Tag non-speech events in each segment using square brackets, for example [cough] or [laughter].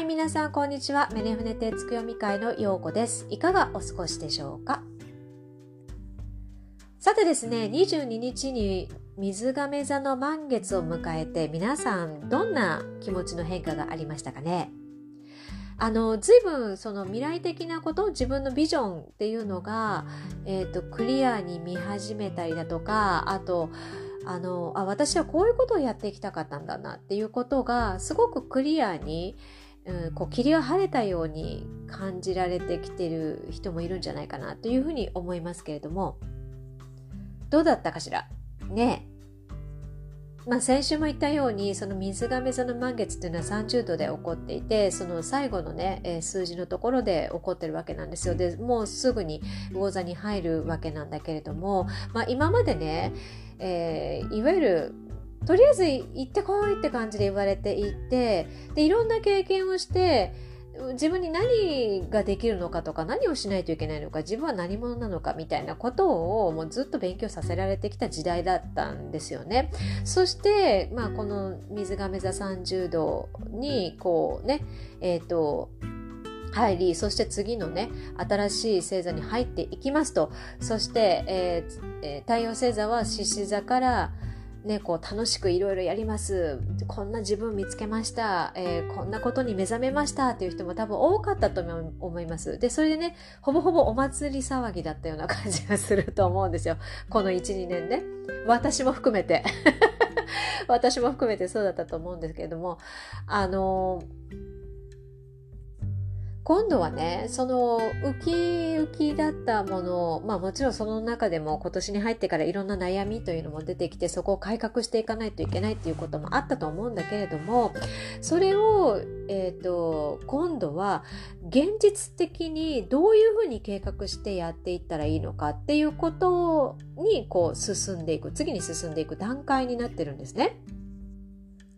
はい皆さんこんにちは。メネフネテツク読み会のようこです。いかがお過ごしでしょうか？さてですね22日に水亀座の満月を迎えて皆さんどんな気持ちの変化がありましたかね？あの随分その未来的なこと自分のビジョンっていうのが、えーと、クリアに見始めたりだとかあとあのあ私はこういうことをやっていきたかったんだなっていうことがすごくクリアに、うん、こう霧が晴れたように感じられてきてる人もいるんじゃないかなというふうに思いますけれども。どうだったかしら？ねまあ、先週も言ったようにその水亀座の満月っていうのは30度で起こっていてその最後のね、え、数字のところで起こってるわけなんですよ。でもうすぐに魚座に入るわけなんだけれども、まあ、今までね、えー、いわゆるとりあえず行ってこいって感じで言われていてでいろんな経験をして自分に何ができるのかとか何をしないといけないのか自分は何者なのかみたいなことをもうずっと勉強させられてきた時代だったんですよね。そして、まあ、この水亀座30度にこうねえっ、ー、と入りそして次のね新しい星座に入っていきますとそして、えー、太陽星座は獅子座からね、こう楽しくいろいろやります。こんな自分見つけました、えー、こんなことに目覚めましたっていう人も多分多かったと思います。でそれでねほぼほぼお祭り騒ぎだったような感じがすると思うんですよ。この12年ね。私も含めて。[laughs] 私も含めてそうだったと思うんですけれども。あのー今度はねそのウキウキだったものまあもちろんその中でも今年に入ってからいろんな悩みというのも出てきてそこを改革していかないといけないっていうこともあったと思うんだけれどもそれを、えーと、今度は現実的にどういうふうに計画してやっていったらいいのかっていうことにこう進んでいく次に進んでいく段階になってるんですね。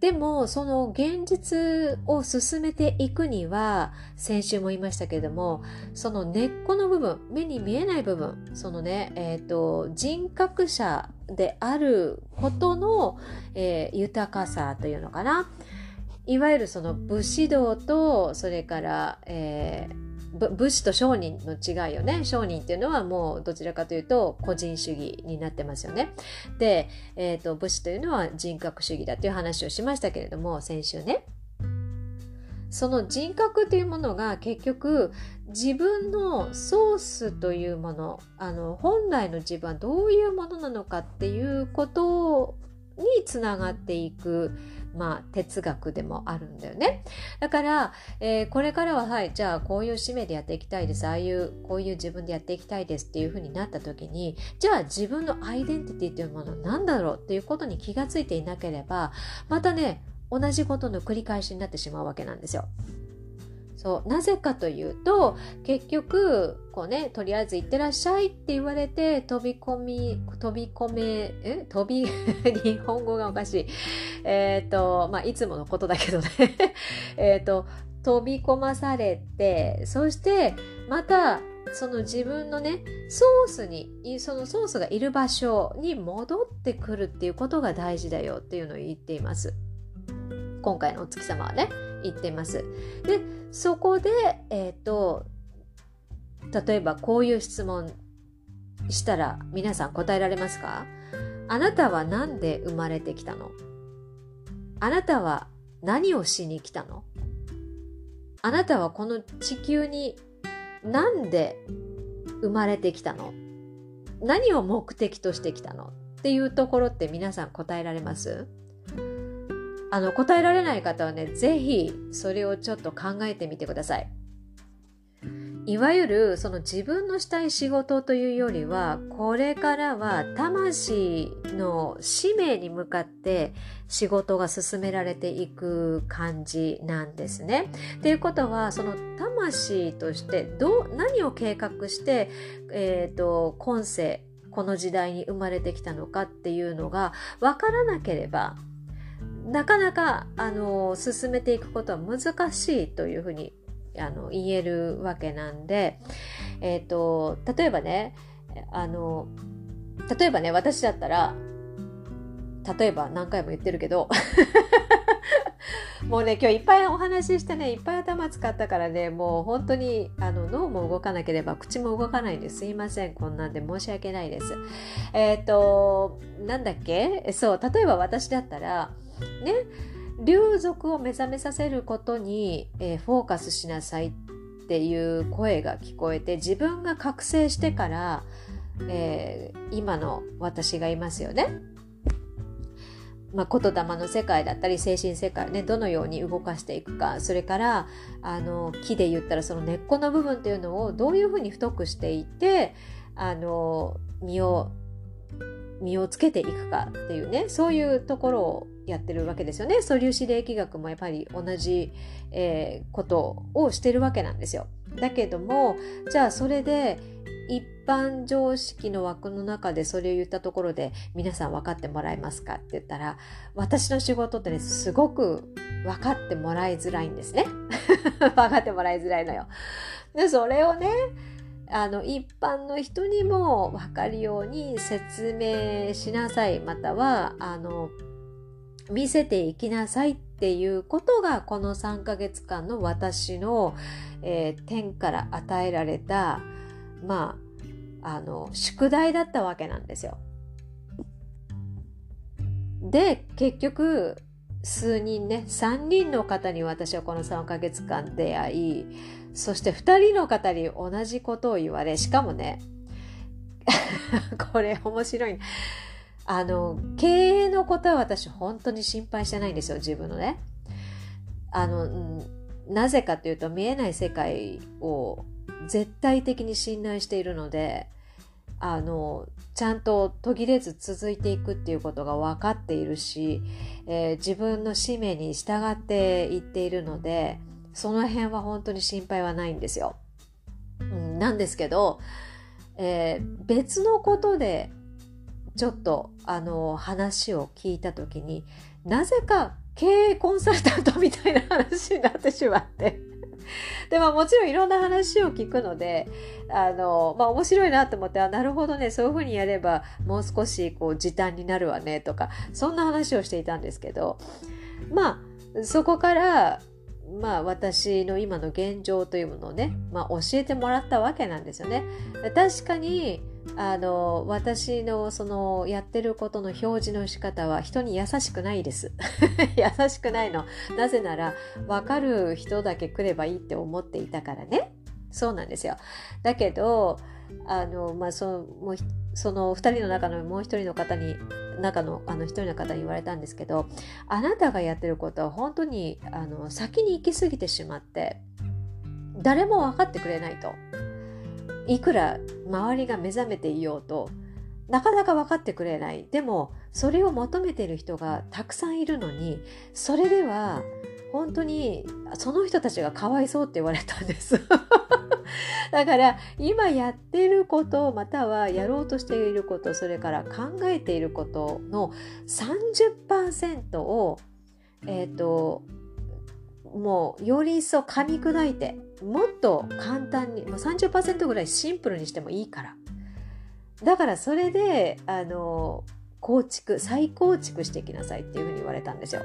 でもその現実を進めていくには先週も言いましたけれどもその根っこの部分目に見えない部分そのね、えーと、人格者であることの、えー、豊かさというのかな。いわゆるその武士道とそれから、えー武士と商人の違いよね。商人っていうのはもうどちらかというと個人主義になってますよね。で、えーと、武士というのは人格主義だという話をしましたけれども先週ね。その人格というものが結局自分のソースというものあの本来の自分はどういうものなのかっていうことにつながっていくまあ、哲学でもあるんだよね。だから、えー、これからは、はい、じゃあこういう使命でやっていきたいです。ああいう、こういう自分でやっていきたいですっていうふうになった時に、じゃあ自分のアイデンティティというものは何だろうっていうことに気がついていなければ、またね、同じことの繰り返しになってしまうわけなんですよ。そうなぜかというと結局こうねとりあえず行ってらっしゃいって言われて飛び込み飛び込めえ？飛び [laughs] 日本語がおかしい。えっ、ー、とまあいつものことだけどね。[laughs] えっと飛び込まされてそしてまたその自分のねソースにそのソースがいる場所に戻ってくるっていうことが大事だよっていうのを言っています。今回のお月様はね。言ってます。でそこで、えっ、ー、と、例えばこういう質問したら皆さん答えられますか？あなたは何で生まれてきたの？あなたは何をしに来たの？あなたはこの地球に何で生まれてきたの？何を目的としてきたの？っていうところって皆さん答えられます？あの答えられない方はね是非それをちょっと考えてみてください。いわゆるその自分のしたい仕事というよりはこれからは魂の使命に向かって仕事が進められていく感じなんですね。ということはその魂としてどう何を計画して、えーと今世この時代に生まれてきたのかっていうのが分からなければなかなかあの進めていくことは難しいというふうにあの言えるわけなんで、えーと、例えばねあの例えばね私だったら例えば何回も言ってるけど [laughs] もうね今日いっぱいお話ししてねいっぱい頭使ったからねもう本当にあの脳も動かなければ口も動かないんです。いませんこんなんで申し訳ないです。えっ、ー、となんだっけ？そう例えば私だったらね。流族を目覚めさせることに、えー、フォーカスしなさいっていう声が聞こえて自分が覚醒してから、えー、今の私がいますよね。まあ、言霊の世界だったり精神世界ねどのように動かしていくか。それからあの木で言ったらその根っこの部分っていうのをどういうふうに太くしていってあの身を身をつけていくかっていうね。そういうところをやってるわけですよね。素粒子霊気学もやっぱり同じ、えー、ことをしてるわけなんですよ。だけどもじゃあそれで一般常識の枠の中でそれを言ったところで皆さん分かってもらえますかって言ったら私の仕事ってねすごく分かってもらいづらいんですね。[laughs] 分かってもらいづらいのよ。でそれをねあの一般の人にも分かるように説明しなさいまたはあの見せていきなさいっていうことがこの3ヶ月間の私の、えー、天から与えられたまああの宿題だったわけなんですよ。で結局数人ね3人の方に私はこの3ヶ月間出会いそして2人の方に同じことを言われしかもね [laughs] これ面白いあの経営のことは私本当に心配してないんですよ自分のねあの、なぜかというと見えない世界を絶対的に信頼しているのであのちゃんと途切れず続いていくっていうことが分かっているし、えー、自分の使命に従っていっているのでその辺は本当に心配はないんですよ。うん、なんですけど、えー、別のことでちょっとあの話を聞いた時になぜか経営コンサルタントみたいな話になってしまって [laughs] でももちろんいろんな話を聞くのであのまあ面白いなと思ってあなるほどねそういうふうにやればもう少しこう時短になるわねとかそんな話をしていたんですけどまあそこからまあ私の今の現状というものをね、まあ、教えてもらったわけなんですよね。確かにあの私のそのやってることの表示の仕方は人に優しくないです。[laughs] 優しくないの。なぜなら分かる人だけ来ればいいって思っていたからね。そうなんですよ。だけどあのまあそのもうその2人の中のもう1人の方に中のあの1人の方に言われたんですけどあなたがやってることは本当にあの先に行き過ぎてしまって誰も分かってくれないと。いくら周りが目覚めていようとなかなか分かってくれない。でもそれを求めている人がたくさんいるのにそれでは本当にその人たちがかわいそうって言われたんです。[laughs] だから今やっていることまたはやろうとしていることそれから考えていることの30%をえっ、ー、ともうより一層噛み砕いてもっと簡単にもう30%ぐらいシンプルにしてもいいからだからそれであの構築再構築していきなさいっていうふうに言われたんですよ。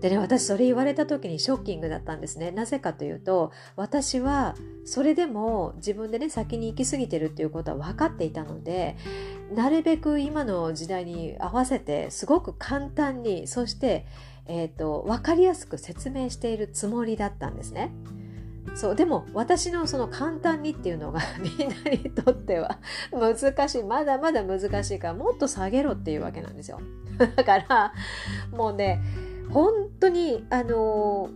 でね私それ言われた時にショッキングだったんですねなぜかというと私はそれでも自分でね先に行き過ぎてるっていうことは分かっていたのでなるべく今の時代に合わせてすごく簡単にそしてえーと、分かりやすく説明しているつもりだったんですね。そうでも私のその簡単にっていうのが [laughs] みんなにとっては難しいまだまだ難しいからもっと下げろっていうわけなんですよ [laughs] だからもうね本当にあの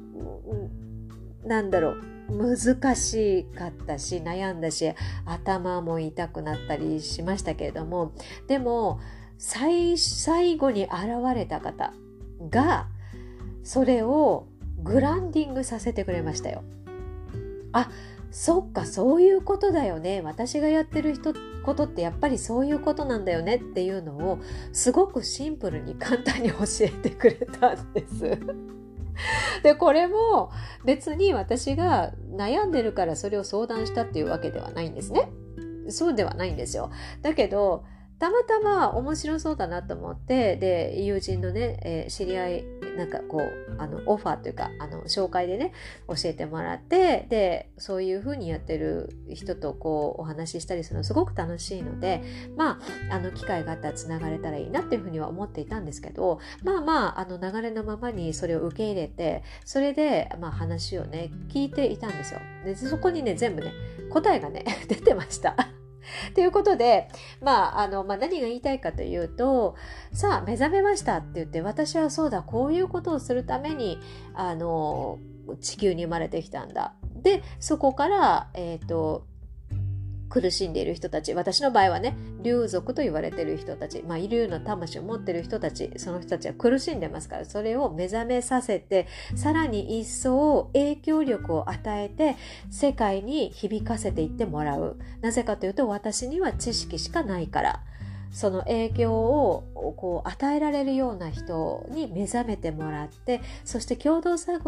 なんだろう難しかったし悩んだし頭も痛くなったりしましたけれどもでも最後に現れた方がそれをグランディングさせてくれましたよ。あそっかそういうことだよね私がやってる人ことってやっぱりそういうことなんだよねっていうのをすごくシンプルに簡単に教えてくれたんです。[laughs] でこれも別に私が悩んでるからそれを相談したっていうわけではないんですね。そうではないんですよ。だけどたまたま面白そうだなと思ってで友人のね、えー、知り合い、なんかこうあのオファーというかあの紹介でね教えてもらってでそういう風にやってる人とこうお話ししたりするのすごく楽しいのでまああの機会があったらつながれたらいいなっていうふうには思っていたんですけどまあまああの流れのままにそれを受け入れてそれで、まあ、話をね聞いていたんですよ。でそこにね全部ね答えがね [laughs] 出てました。[laughs] ということで、まあ、あの、まあ、何が言いたいかというと、さあ、目覚めましたって言って、私はそうだ、こういうことをするために、あの、地球に生まれてきたんだ。で、そこから、えっ、ー、と、苦しんでいる人たち私の場合はね竜族と言われている人たち、まあ、竜の魂を持っている人たちその人たちは苦しんでますからそれを目覚めさせてさらに一層影響力を与えて世界に響かせていってもらう。なぜかというと私には知識しかないから。その影響をこう与えられるような人に目覚めてもらってそして共同作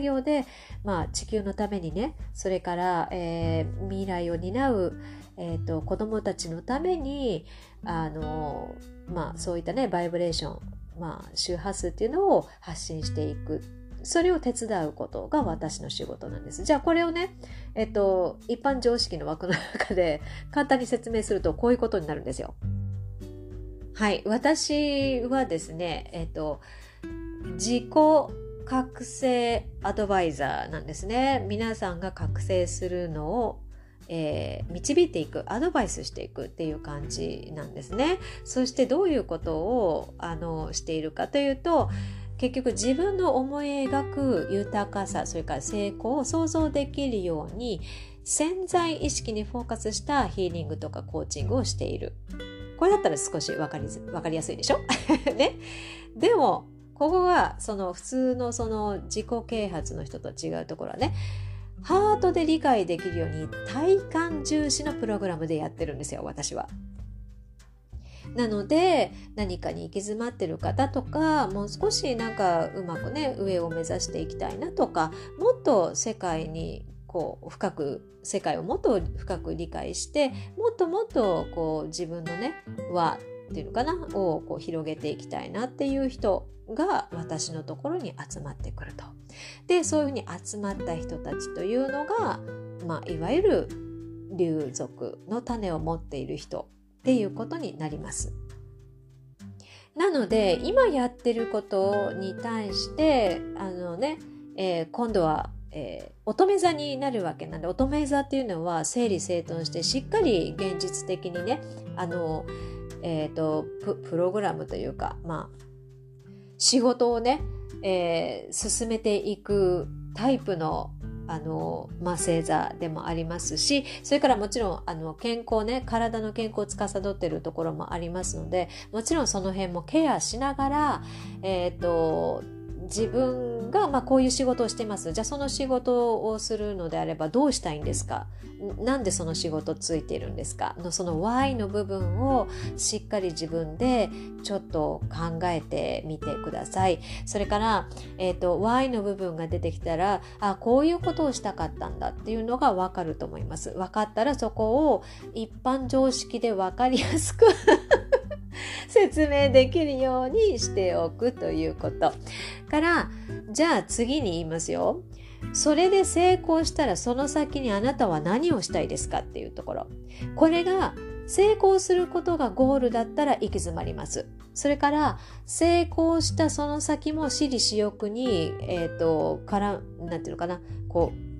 業で、まあ、地球のためにねそれから、えー、未来を担う、えーと、子どもたちのためにあの、まあ、そういったねバイブレーション、まあ、周波数っていうのを発信していくそれを手伝うことが私の仕事なんです。じゃあこれをね、えっと、一般常識の枠の中で簡単に説明するとこういうことになるんですよ。はい、私はですね、えっと、自己覚醒アドバイザーなんですね。皆さんが覚醒するのを、えー、導いていく、アドバイスしていくっていう感じなんですね。そしてどういうことをあのしているかというと、結局自分の思い描く豊かさ、それから成功を想像できるように潜在意識にフォーカスしたヒーリングとかコーチングをしている。これだったら少し分かり分かりやすいでしょ？[laughs] ね？でも、ここがその普通のその自己啓発の人と違うところはね、ハートで理解できるように体感重視のプログラムでやってるんですよ、私は。なので何かに行き詰まってる方とかもう少しなんかうまくね上を目指していきたいなとかもっと世界にこう深く世界をもっと深く理解してもっともっとこう自分のね輪っていうのかなをこう広げていきたいなっていう人が私のところに集まってくると。でそういうふうに集まった人たちというのが、まあ、いわゆる竜族の種を持っている人っていうことになります。なので今やってることに対してあのね、えー、今度はえー、乙女座になるわけなんで乙女座っていうのは整理整頓してしっかり現実的にねあの、えーと、プログラムというかまあ仕事をね、えー、進めていくタイプのあの、まあ、星座でもありますし、それからもちろん、あの、健康ね、体の健康を司っているところもありますので、もちろんその辺もケアしながら、えっ、ー、と、自分が、まあ、こういう仕事をしてます。じゃあその仕事をするのであればどうしたいんですか？なんでその仕事ついているんですか？のその Y の部分をしっかり自分でちょっと考えてみてください。それから、えーと、Y の部分が出てきたらあこういうことをしたかったんだっていうのが分かると思います。分かったらそこを一般常識で分かりやすく説明できるようにしておくということからじゃあ次に言いますよ。それで成功したらその先にあなたは何をしたいですかっていうところ。これが成功することがゴールだったら行き詰まります。それから成功したその先も私利私欲にえっ、ー、とからなんていうのかな。こう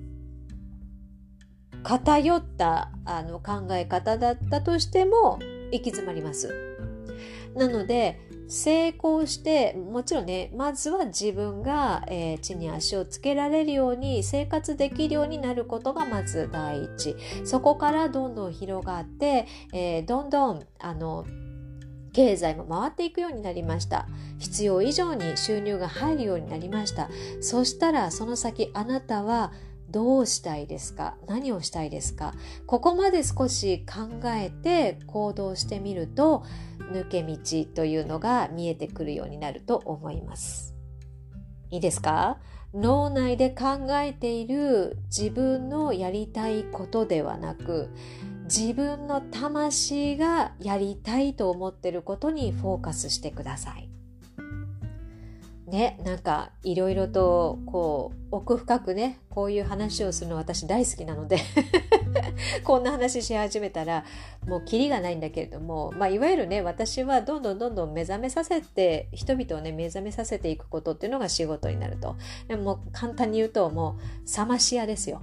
偏ったあの考え方だったとしても行き詰まります。なので成功してもちろんねまずは自分が、えー、地に足をつけられるように生活できるようになることがまず第一。そこからどんどん広がって、えー、どんどんあの経済も回っていくようになりました。必要以上に収入が入るようになりました。そしたらその先あなたはどうしたいですか？何をしたいですか？ここまで少し考えて行動してみると抜け道というのが見えてくるようになると思います。いいですか？脳内で考えている自分のやりたいことではなく自分の魂がやりたいと思っていることにフォーカスしてください。ねなんかいろいろとこう奥深くねこういう話をするの私大好きなので [laughs] こんな話し始めたらもうキリがないんだけれども、まあ、いわゆるね私はどんどんどんどん目覚めさせて人々をね目覚めさせていくことっていうのが仕事になると。でも簡単に言うともうさまし屋ですよ。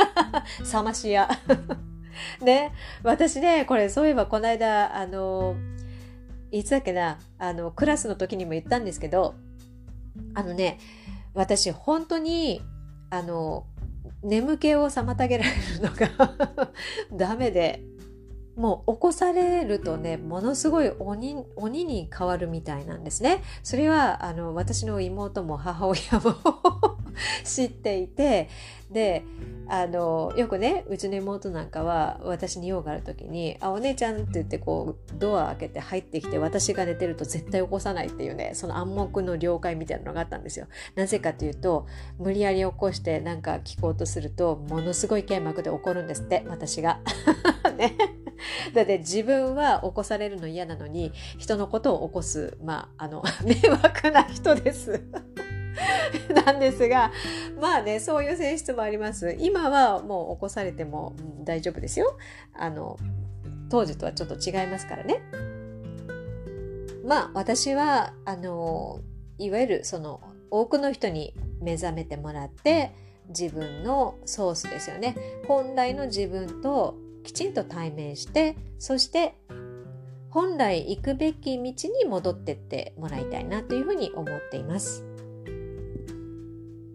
[laughs] さまし屋。[laughs] ね私ねこれそういえばこの間あのいつだっけなあのクラスの時にも言ったんですけどあのね私本当にあの眠気を妨げられるのが [laughs] ダメで。もう起こされるとねものすごい鬼鬼に変わるみたいなんですね。それはあの私の妹も母親も [laughs] 知っていてであのよくねうちの妹なんかは私に用がある時に「あお姉ちゃん」って言ってこうドア開けて入ってきて私が寝てると絶対起こさないっていうねその暗黙の了解みたいなのがあったんですよ。なぜかというと無理やり起こしてなんか聞こうとするとものすごい剣幕で怒るんですって私が。[laughs] ね。[laughs] だって自分は起こされるの嫌なのに人のことを起こすまああの [laughs] 迷惑な人です。[laughs] なんですがまあねそういう性質もあります。今はもう起こされても、大丈夫ですよ。あの当時とはちょっと違いますからね。まあ私はあのいわゆるその多くの人に目覚めてもらって自分のソースですよね。本来の自分とちんと対面してそして本来行くべき道に戻ってってもらいたいなというふうに思っています。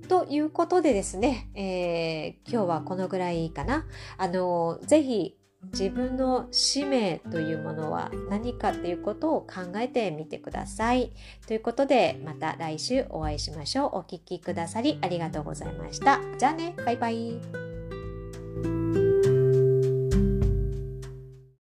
ということでですね、えー、今日はこのぐらいかな。あの、ぜひ自分の使命というものは何かっていうことを考えてみてください。ということで、また来週お会いしましょう。お聴きくださりありがとうございました。じゃあね、バイバイ。